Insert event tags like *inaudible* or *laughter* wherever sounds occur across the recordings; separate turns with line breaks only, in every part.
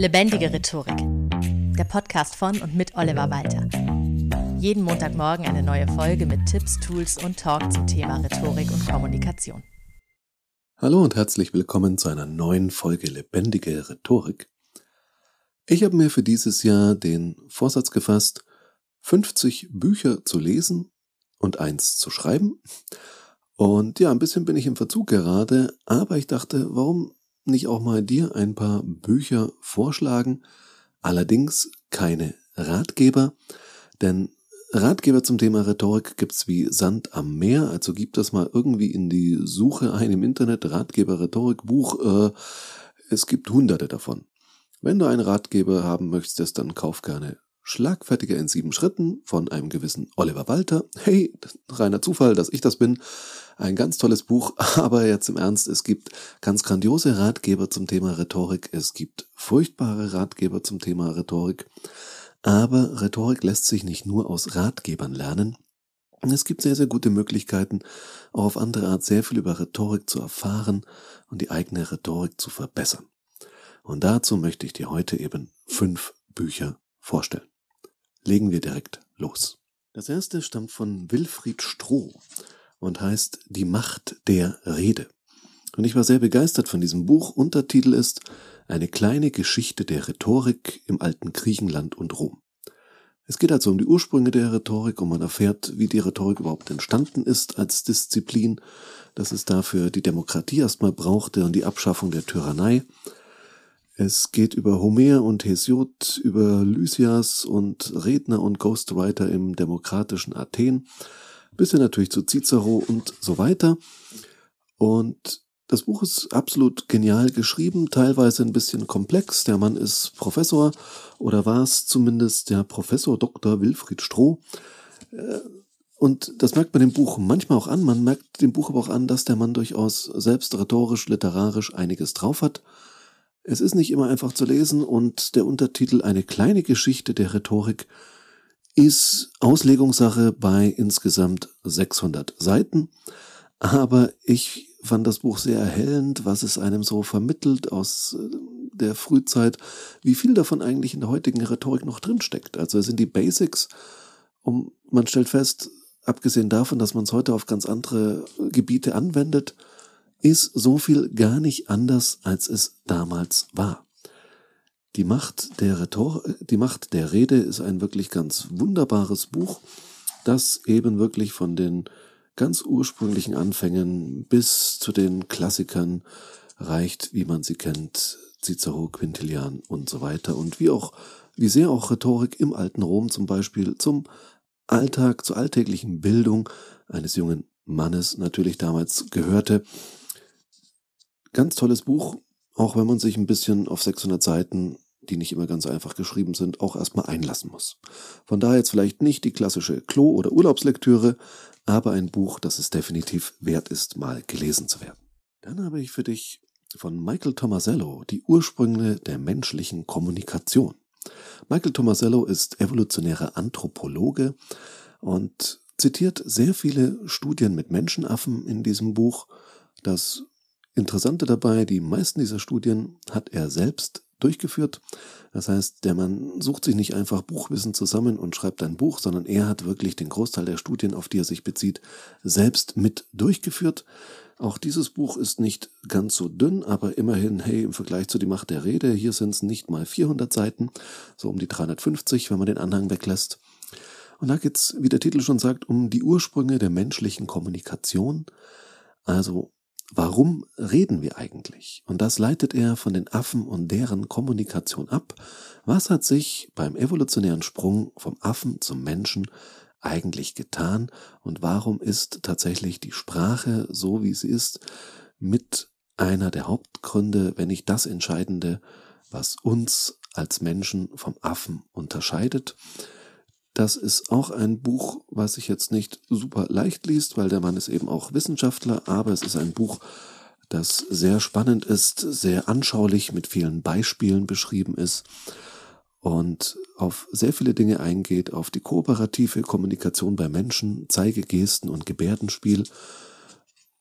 Lebendige Rhetorik. Der Podcast von und mit Oliver Walter. Jeden Montagmorgen eine neue Folge mit Tipps, Tools und Talk zum Thema Rhetorik und Kommunikation.
Hallo und herzlich willkommen zu einer neuen Folge Lebendige Rhetorik. Ich habe mir für dieses Jahr den Vorsatz gefasst, 50 Bücher zu lesen und eins zu schreiben. Und ja, ein bisschen bin ich im Verzug gerade, aber ich dachte, warum nicht auch mal dir ein paar Bücher vorschlagen? Allerdings keine Ratgeber, denn Ratgeber zum Thema Rhetorik gibt's wie Sand am Meer, also gib das mal irgendwie in die Suche ein im Internet, Ratgeber Rhetorik Buch, äh, es gibt hunderte davon. Wenn du einen Ratgeber haben möchtest, dann kauf gerne Schlagfertiger in sieben Schritten von einem gewissen Oliver Walter. Hey, reiner Zufall, dass ich das bin. Ein ganz tolles Buch, *laughs* aber jetzt im Ernst, es gibt ganz grandiose Ratgeber zum Thema Rhetorik, es gibt furchtbare Ratgeber zum Thema Rhetorik, aber Rhetorik lässt sich nicht nur aus Ratgebern lernen. Es gibt sehr, sehr gute Möglichkeiten, auch auf andere Art sehr viel über Rhetorik zu erfahren und die eigene Rhetorik zu verbessern. Und dazu möchte ich dir heute eben fünf Bücher vorstellen. Legen wir direkt los. Das erste stammt von Wilfried Stroh und heißt Die Macht der Rede. Und ich war sehr begeistert von diesem Buch. Untertitel ist Eine kleine Geschichte der Rhetorik im alten Griechenland und Rom. Es geht also um die Ursprünge der Rhetorik und man erfährt, wie die Rhetorik überhaupt entstanden ist als Disziplin, dass es dafür die Demokratie erstmal brauchte und die Abschaffung der Tyrannei. Es geht über Homer und Hesiod, über Lysias und Redner und Ghostwriter im demokratischen Athen bis hin natürlich zu Cicero und so weiter. Und das Buch ist absolut genial geschrieben, teilweise ein bisschen komplex. Der Mann ist Professor oder war es zumindest der Professor Dr. Wilfried Stroh. Äh, und das merkt man dem Buch manchmal auch an. Man merkt dem Buch aber auch an, dass der Mann durchaus selbst rhetorisch, literarisch einiges drauf hat. Es ist nicht immer einfach zu lesen und der Untertitel Eine kleine Geschichte der Rhetorik ist Auslegungssache bei insgesamt 600 Seiten. Aber ich fand das Buch sehr erhellend, was es einem so vermittelt aus äh, der Frühzeit, wie viel davon eigentlich in der heutigen Rhetorik noch drinsteckt. Also es sind die Basics und man stellt fest, abgesehen davon, dass man es heute auf ganz andere Gebiete anwendet, ist so viel gar nicht anders, als es damals war. Die Macht der Rhetor die Macht der Rede ist ein wirklich ganz wunderbares Buch, das eben wirklich von den ganz ursprünglichen Anfängen bis zu den Klassikern reicht, wie man sie kennt, Cicero, Quintilian und so weiter und wie auch, wie sehr auch Rhetorik im alten Rom zum Beispiel zum Alltag, zur alltäglichen Bildung eines jungen Mannes natürlich damals gehörte. Ganz tolles Buch, auch wenn man sich ein bisschen auf 600 Seiten, die nicht immer ganz einfach geschrieben sind, auch erstmal einlassen muss. Von daher jetzt vielleicht nicht die klassische Klo- oder Urlaubslektüre, aber ein Buch, das es definitiv wert ist, mal gelesen zu werden. Dann habe ich für dich von Michael Tomasello die Ursprünge der menschlichen Kommunikation. Michael Tomasello ist evolutionärer Anthropologe und zitiert sehr viele Studien mit Menschenaffen in diesem Buch. Das Interessante dabei, die meisten dieser Studien hat er selbst durchgeführt. Das heißt, der Mann sucht sich nicht einfach Buchwissen zusammen und schreibt ein Buch, sondern er hat wirklich den Großteil der Studien, auf die er sich bezieht, selbst mit durchgeführt. Auch dieses Buch ist nicht ganz so dünn, aber immerhin, hey, im Vergleich zu die Macht der Rede, hier sind es nicht mal 400 Seiten, so um die 350, wenn man den Anhang weglässt. Und da geht's, wie der Titel schon sagt, um die Ursprünge der menschlichen Kommunikation. Also Warum reden wir eigentlich? Und das leitet er von den Affen und deren Kommunikation ab. Was hat sich beim evolutionären Sprung vom Affen zum Menschen eigentlich getan und warum ist tatsächlich die Sprache so, wie sie ist, mit einer der Hauptgründe, wenn nicht das Entscheidende, was uns als Menschen vom Affen unterscheidet? Das ist auch ein Buch, was sich jetzt nicht super leicht liest, weil der Mann ist eben auch Wissenschaftler, aber es ist ein Buch, das sehr spannend ist, sehr anschaulich mit vielen Beispielen beschrieben ist und auf sehr viele Dinge eingeht, auf die kooperative Kommunikation bei Menschen, Zeigegesten und Gebärdenspiel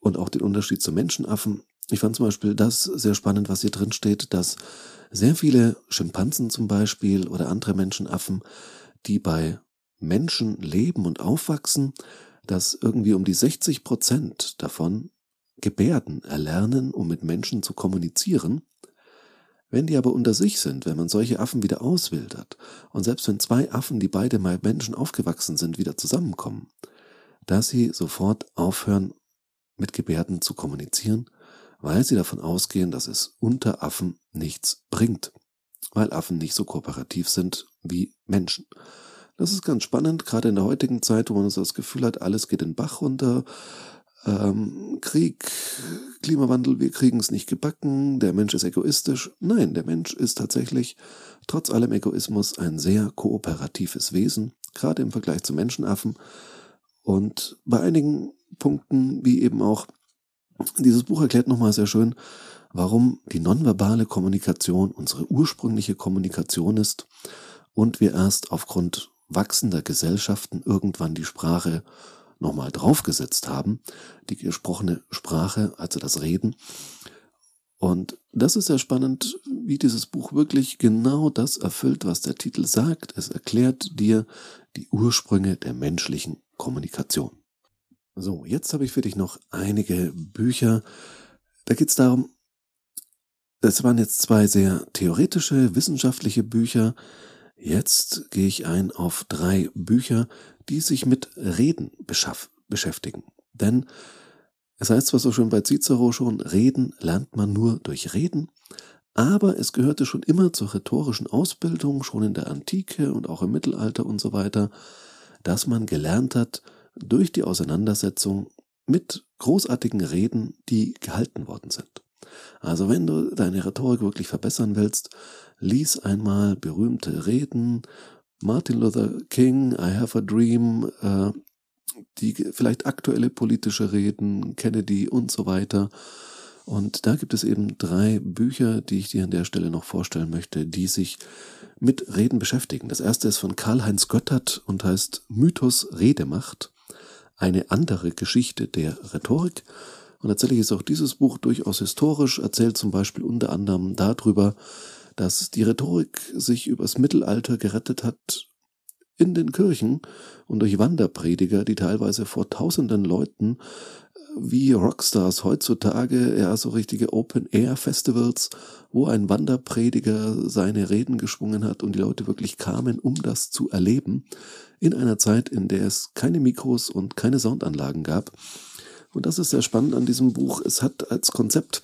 und auch den Unterschied zu Menschenaffen. Ich fand zum Beispiel das sehr spannend, was hier drin steht, dass sehr viele Schimpansen zum Beispiel oder andere Menschenaffen, die bei Menschen leben und aufwachsen, dass irgendwie um die 60 Prozent davon Gebärden erlernen, um mit Menschen zu kommunizieren. Wenn die aber unter sich sind, wenn man solche Affen wieder auswildert und selbst wenn zwei Affen, die beide mal Menschen aufgewachsen sind, wieder zusammenkommen, dass sie sofort aufhören, mit Gebärden zu kommunizieren, weil sie davon ausgehen, dass es unter Affen nichts bringt, weil Affen nicht so kooperativ sind wie Menschen. Das ist ganz spannend, gerade in der heutigen Zeit, wo man das Gefühl hat, alles geht den Bach runter. Ähm, Krieg, Klimawandel, wir kriegen es nicht gebacken, der Mensch ist egoistisch. Nein, der Mensch ist tatsächlich trotz allem Egoismus ein sehr kooperatives Wesen, gerade im Vergleich zu Menschenaffen. Und bei einigen Punkten, wie eben auch dieses Buch erklärt nochmal sehr schön, warum die nonverbale Kommunikation unsere ursprüngliche Kommunikation ist und wir erst aufgrund wachsender Gesellschaften irgendwann die Sprache nochmal draufgesetzt haben, die gesprochene Sprache, also das Reden. Und das ist sehr spannend, wie dieses Buch wirklich genau das erfüllt, was der Titel sagt. Es erklärt dir die Ursprünge der menschlichen Kommunikation. So, jetzt habe ich für dich noch einige Bücher. Da geht es darum, das waren jetzt zwei sehr theoretische, wissenschaftliche Bücher, Jetzt gehe ich ein auf drei Bücher, die sich mit Reden beschäftigen. Denn es heißt zwar so schön bei Cicero schon, Reden lernt man nur durch Reden, aber es gehörte schon immer zur rhetorischen Ausbildung, schon in der Antike und auch im Mittelalter und so weiter, dass man gelernt hat, durch die Auseinandersetzung mit großartigen Reden, die gehalten worden sind. Also wenn du deine Rhetorik wirklich verbessern willst, lies einmal berühmte Reden, Martin Luther King, I Have a Dream, äh, die vielleicht aktuelle politische Reden, Kennedy und so weiter. Und da gibt es eben drei Bücher, die ich dir an der Stelle noch vorstellen möchte, die sich mit Reden beschäftigen. Das erste ist von Karl-Heinz Göttert und heißt Mythos Redemacht, eine andere Geschichte der Rhetorik. Und tatsächlich ist auch dieses Buch durchaus historisch, erzählt zum Beispiel unter anderem darüber, dass die Rhetorik sich übers Mittelalter gerettet hat in den Kirchen und durch Wanderprediger, die teilweise vor tausenden Leuten wie Rockstars heutzutage, ja, so richtige Open-Air-Festivals, wo ein Wanderprediger seine Reden geschwungen hat und die Leute wirklich kamen, um das zu erleben, in einer Zeit, in der es keine Mikros und keine Soundanlagen gab. Und das ist sehr spannend an diesem Buch. Es hat als Konzept,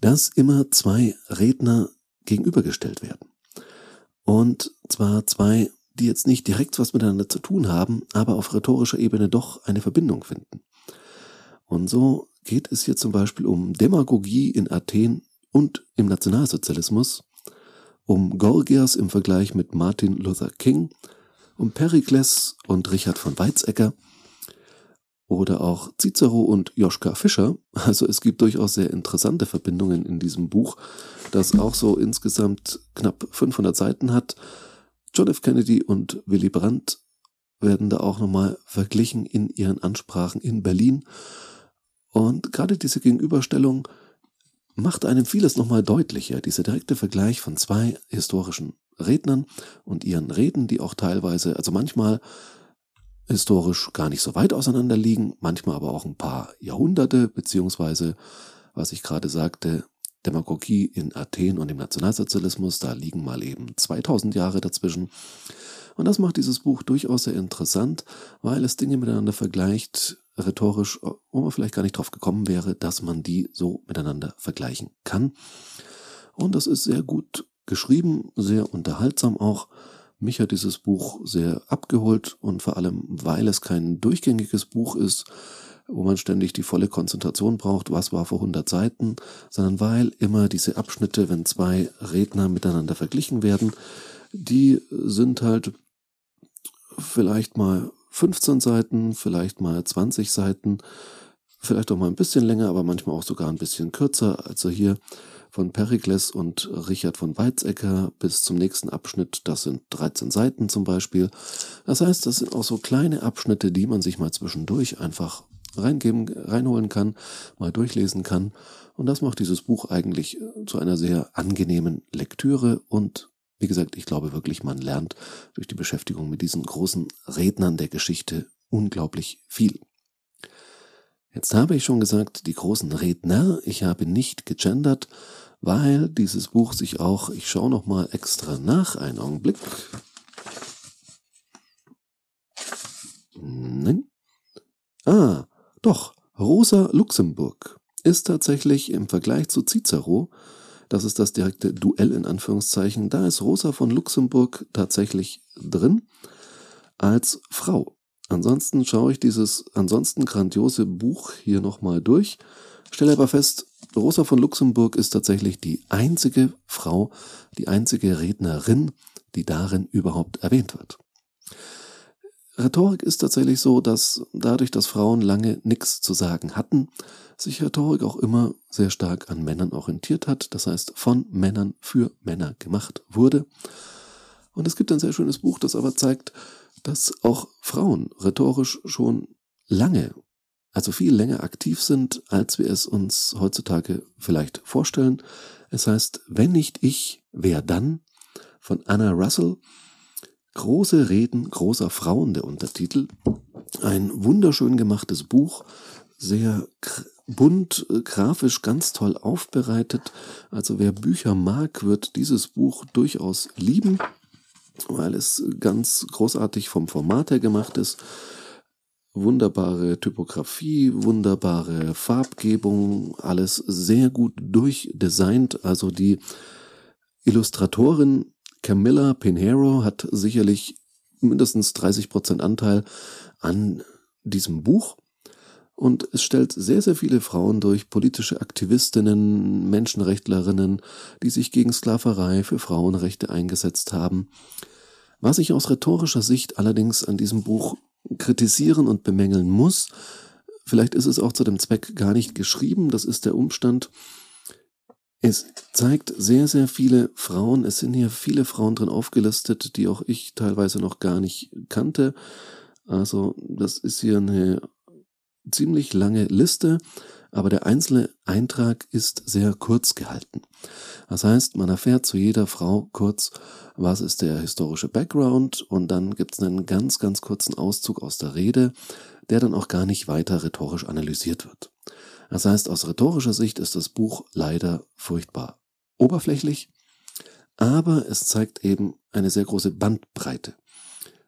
dass immer zwei Redner gegenübergestellt werden. Und zwar zwei, die jetzt nicht direkt was miteinander zu tun haben, aber auf rhetorischer Ebene doch eine Verbindung finden. Und so geht es hier zum Beispiel um Demagogie in Athen und im Nationalsozialismus, um Gorgias im Vergleich mit Martin Luther King, um Perikles und Richard von Weizsäcker oder auch Cicero und Joschka Fischer. Also es gibt durchaus sehr interessante Verbindungen in diesem Buch, das auch so insgesamt knapp 500 Seiten hat. John F. Kennedy und Willy Brandt werden da auch nochmal verglichen in ihren Ansprachen in Berlin. Und gerade diese Gegenüberstellung macht einem vieles nochmal deutlicher. Dieser direkte Vergleich von zwei historischen Rednern und ihren Reden, die auch teilweise, also manchmal historisch gar nicht so weit auseinander liegen, manchmal aber auch ein paar Jahrhunderte, beziehungsweise, was ich gerade sagte, Demagogie in Athen und im Nationalsozialismus, da liegen mal eben 2000 Jahre dazwischen. Und das macht dieses Buch durchaus sehr interessant, weil es Dinge miteinander vergleicht, rhetorisch, wo man vielleicht gar nicht drauf gekommen wäre, dass man die so miteinander vergleichen kann. Und das ist sehr gut geschrieben, sehr unterhaltsam auch. Mich hat dieses Buch sehr abgeholt und vor allem, weil es kein durchgängiges Buch ist, wo man ständig die volle Konzentration braucht, was war vor 100 Seiten, sondern weil immer diese Abschnitte, wenn zwei Redner miteinander verglichen werden, die sind halt vielleicht mal 15 Seiten, vielleicht mal 20 Seiten, vielleicht auch mal ein bisschen länger, aber manchmal auch sogar ein bisschen kürzer. Also hier von Perikles und Richard von Weizsäcker bis zum nächsten Abschnitt. Das sind 13 Seiten zum Beispiel. Das heißt, das sind auch so kleine Abschnitte, die man sich mal zwischendurch einfach reingeben, reinholen kann, mal durchlesen kann. Und das macht dieses Buch eigentlich zu einer sehr angenehmen Lektüre und wie gesagt, ich glaube wirklich, man lernt durch die Beschäftigung mit diesen großen Rednern der Geschichte unglaublich viel. Jetzt habe ich schon gesagt, die großen Redner, ich habe nicht gegendert, weil dieses Buch sich auch, ich schaue noch mal extra nach, einen Augenblick. Nein. Ah, doch, Rosa Luxemburg ist tatsächlich im Vergleich zu Cicero, das ist das direkte Duell in Anführungszeichen, da ist Rosa von Luxemburg tatsächlich drin als Frau. Ansonsten schaue ich dieses ansonsten grandiose Buch hier nochmal durch, stelle aber fest, Rosa von Luxemburg ist tatsächlich die einzige Frau, die einzige Rednerin, die darin überhaupt erwähnt wird. Rhetorik ist tatsächlich so, dass dadurch, dass Frauen lange nichts zu sagen hatten, sich Rhetorik auch immer sehr stark an Männern orientiert hat, das heißt von Männern für Männer gemacht wurde. Und es gibt ein sehr schönes Buch, das aber zeigt, dass auch Frauen rhetorisch schon lange, also viel länger aktiv sind, als wir es uns heutzutage vielleicht vorstellen. Es heißt, wenn nicht ich, wer dann? von Anna Russell. Große Reden großer Frauen, der Untertitel. Ein wunderschön gemachtes Buch, sehr bunt, grafisch ganz toll aufbereitet. Also wer Bücher mag, wird dieses Buch durchaus lieben weil es ganz großartig vom Format her gemacht ist. Wunderbare Typografie, wunderbare Farbgebung, alles sehr gut durchdesignt. Also die Illustratorin Camilla Pinheiro hat sicherlich mindestens 30 Prozent Anteil an diesem Buch. Und es stellt sehr, sehr viele Frauen durch, politische Aktivistinnen, Menschenrechtlerinnen, die sich gegen Sklaverei für Frauenrechte eingesetzt haben. Was ich aus rhetorischer Sicht allerdings an diesem Buch kritisieren und bemängeln muss, vielleicht ist es auch zu dem Zweck gar nicht geschrieben, das ist der Umstand, es zeigt sehr, sehr viele Frauen, es sind hier viele Frauen drin aufgelistet, die auch ich teilweise noch gar nicht kannte. Also das ist hier eine ziemlich lange Liste, aber der einzelne Eintrag ist sehr kurz gehalten. Das heißt, man erfährt zu jeder Frau kurz, was ist der historische Background und dann gibt es einen ganz, ganz kurzen Auszug aus der Rede, der dann auch gar nicht weiter rhetorisch analysiert wird. Das heißt, aus rhetorischer Sicht ist das Buch leider furchtbar oberflächlich, aber es zeigt eben eine sehr große Bandbreite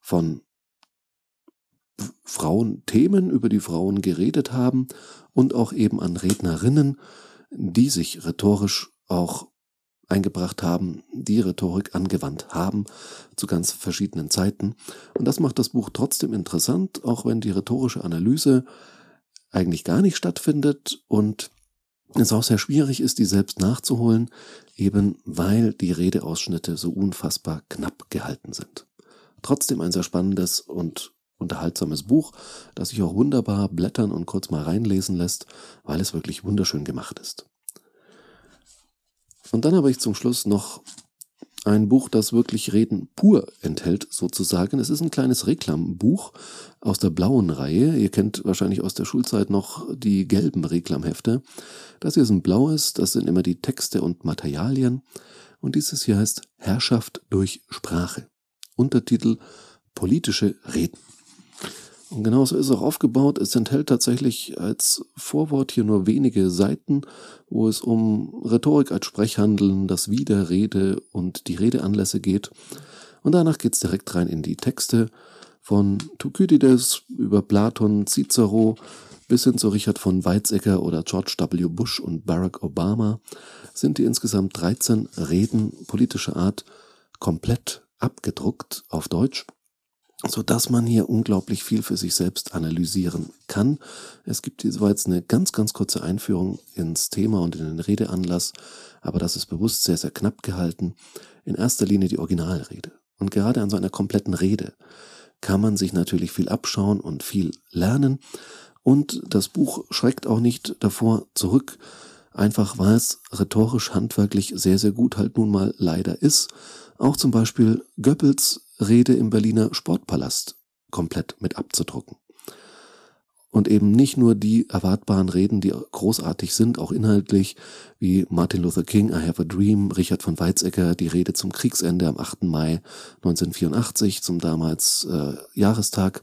von Frauenthemen, über die Frauen geredet haben und auch eben an Rednerinnen, die sich rhetorisch auch eingebracht haben, die Rhetorik angewandt haben zu ganz verschiedenen Zeiten. Und das macht das Buch trotzdem interessant, auch wenn die rhetorische Analyse eigentlich gar nicht stattfindet und es auch sehr schwierig ist, die selbst nachzuholen, eben weil die Redeausschnitte so unfassbar knapp gehalten sind. Trotzdem ein sehr spannendes und unterhaltsames Buch, das sich auch wunderbar blättern und kurz mal reinlesen lässt, weil es wirklich wunderschön gemacht ist. Und dann habe ich zum Schluss noch ein Buch, das wirklich Reden pur enthält, sozusagen. Es ist ein kleines Reklambuch aus der blauen Reihe. Ihr kennt wahrscheinlich aus der Schulzeit noch die gelben Reklamhefte. Das hier ist ein blaues, das sind immer die Texte und Materialien. Und dieses hier heißt Herrschaft durch Sprache. Untertitel Politische Reden. Und genauso ist es auch aufgebaut. Es enthält tatsächlich als Vorwort hier nur wenige Seiten, wo es um Rhetorik als Sprechhandeln, das Widerrede und die Redeanlässe geht. Und danach geht es direkt rein in die Texte von Thukydides über Platon, Cicero bis hin zu Richard von Weizsäcker oder George W. Bush und Barack Obama sind die insgesamt 13 Reden politischer Art komplett abgedruckt auf Deutsch so dass man hier unglaublich viel für sich selbst analysieren kann. Es gibt hier jetzt eine ganz, ganz kurze Einführung ins Thema und in den Redeanlass, aber das ist bewusst sehr, sehr knapp gehalten. In erster Linie die Originalrede. Und gerade an so einer kompletten Rede kann man sich natürlich viel abschauen und viel lernen. Und das Buch schreckt auch nicht davor zurück, einfach weil es rhetorisch handwerklich sehr, sehr gut halt nun mal leider ist. Auch zum Beispiel Goebbels Rede im Berliner Sportpalast komplett mit abzudrucken. und eben nicht nur die erwartbaren Reden, die großartig sind, auch inhaltlich, wie Martin Luther King, I Have a Dream, Richard von Weizsäcker, die Rede zum Kriegsende am 8. Mai 1984, zum damals äh, Jahrestag,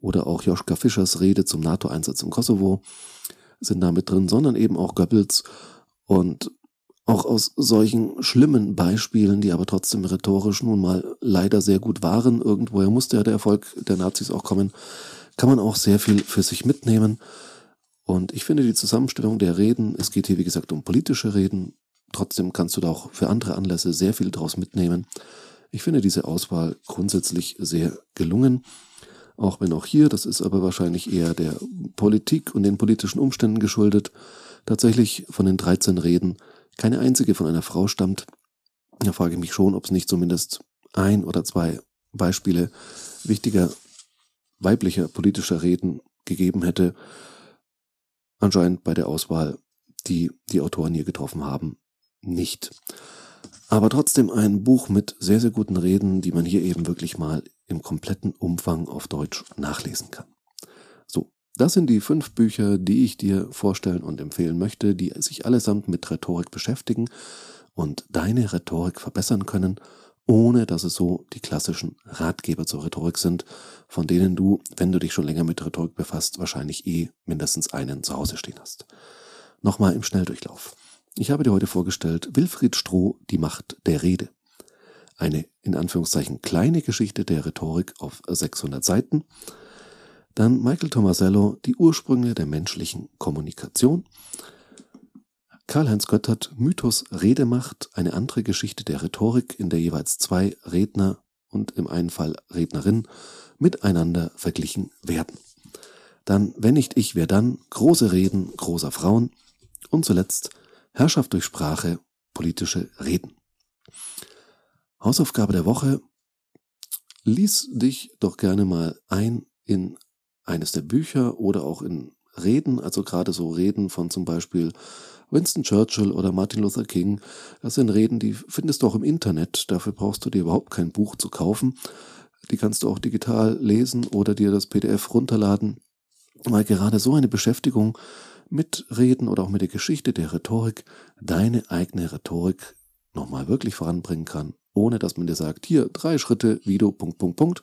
oder auch Joschka Fischers Rede zum NATO-Einsatz im Kosovo sind da mit drin, sondern eben auch Goebbels und auch aus solchen schlimmen Beispielen, die aber trotzdem rhetorisch nun mal leider sehr gut waren, irgendwoher musste ja der Erfolg der Nazis auch kommen, kann man auch sehr viel für sich mitnehmen. Und ich finde die Zusammenstellung der Reden, es geht hier wie gesagt um politische Reden, trotzdem kannst du da auch für andere Anlässe sehr viel draus mitnehmen. Ich finde diese Auswahl grundsätzlich sehr gelungen. Auch wenn auch hier, das ist aber wahrscheinlich eher der Politik und den politischen Umständen geschuldet, tatsächlich von den 13 Reden keine einzige von einer Frau stammt. Da frage ich mich schon, ob es nicht zumindest ein oder zwei Beispiele wichtiger weiblicher politischer Reden gegeben hätte, anscheinend bei der Auswahl, die die Autoren hier getroffen haben, nicht. Aber trotzdem ein Buch mit sehr, sehr guten Reden, die man hier eben wirklich mal im kompletten Umfang auf Deutsch nachlesen kann. Das sind die fünf Bücher, die ich dir vorstellen und empfehlen möchte, die sich allesamt mit Rhetorik beschäftigen und deine Rhetorik verbessern können ohne dass es so die klassischen Ratgeber zur Rhetorik sind, von denen du, wenn du dich schon länger mit Rhetorik befasst, wahrscheinlich eh mindestens einen zu Hause stehen hast. Nochmal im Schnelldurchlauf. Ich habe dir heute vorgestellt Wilfried Stroh, die Macht der Rede. Eine in Anführungszeichen kleine Geschichte der Rhetorik auf 600 Seiten. Dann Michael Tomasello, die Ursprünge der menschlichen Kommunikation. Karl-Heinz Göttert Mythos Redemacht, eine andere Geschichte der Rhetorik, in der jeweils zwei Redner und im einen Fall Rednerin miteinander verglichen werden. Dann Wenn nicht ich, wer dann? Große Reden großer Frauen. Und zuletzt Herrschaft durch Sprache, politische Reden. Hausaufgabe der Woche. Lies dich doch gerne mal ein in eines der Bücher oder auch in Reden, also gerade so Reden von zum Beispiel Winston Churchill oder Martin Luther King, das sind Reden, die findest du auch im Internet. Dafür brauchst du dir überhaupt kein Buch zu kaufen. Die kannst du auch digital lesen oder dir das PDF runterladen. Weil gerade so eine Beschäftigung mit Reden oder auch mit der Geschichte der Rhetorik deine eigene Rhetorik nochmal wirklich voranbringen kann, ohne dass man dir sagt, hier drei Schritte, wie du, Punkt, Punkt, Punkt.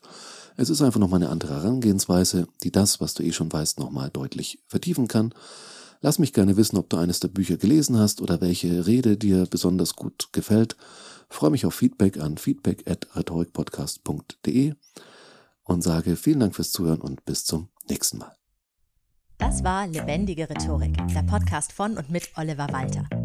Es ist einfach nochmal eine andere Herangehensweise, die das, was du eh schon weißt, nochmal deutlich vertiefen kann. Lass mich gerne wissen, ob du eines der Bücher gelesen hast oder welche Rede dir besonders gut gefällt. freue mich auf Feedback an feedback at rhetorikpodcast.de und sage vielen Dank fürs Zuhören und bis zum nächsten Mal.
Das war Lebendige Rhetorik, der Podcast von und mit Oliver Walter.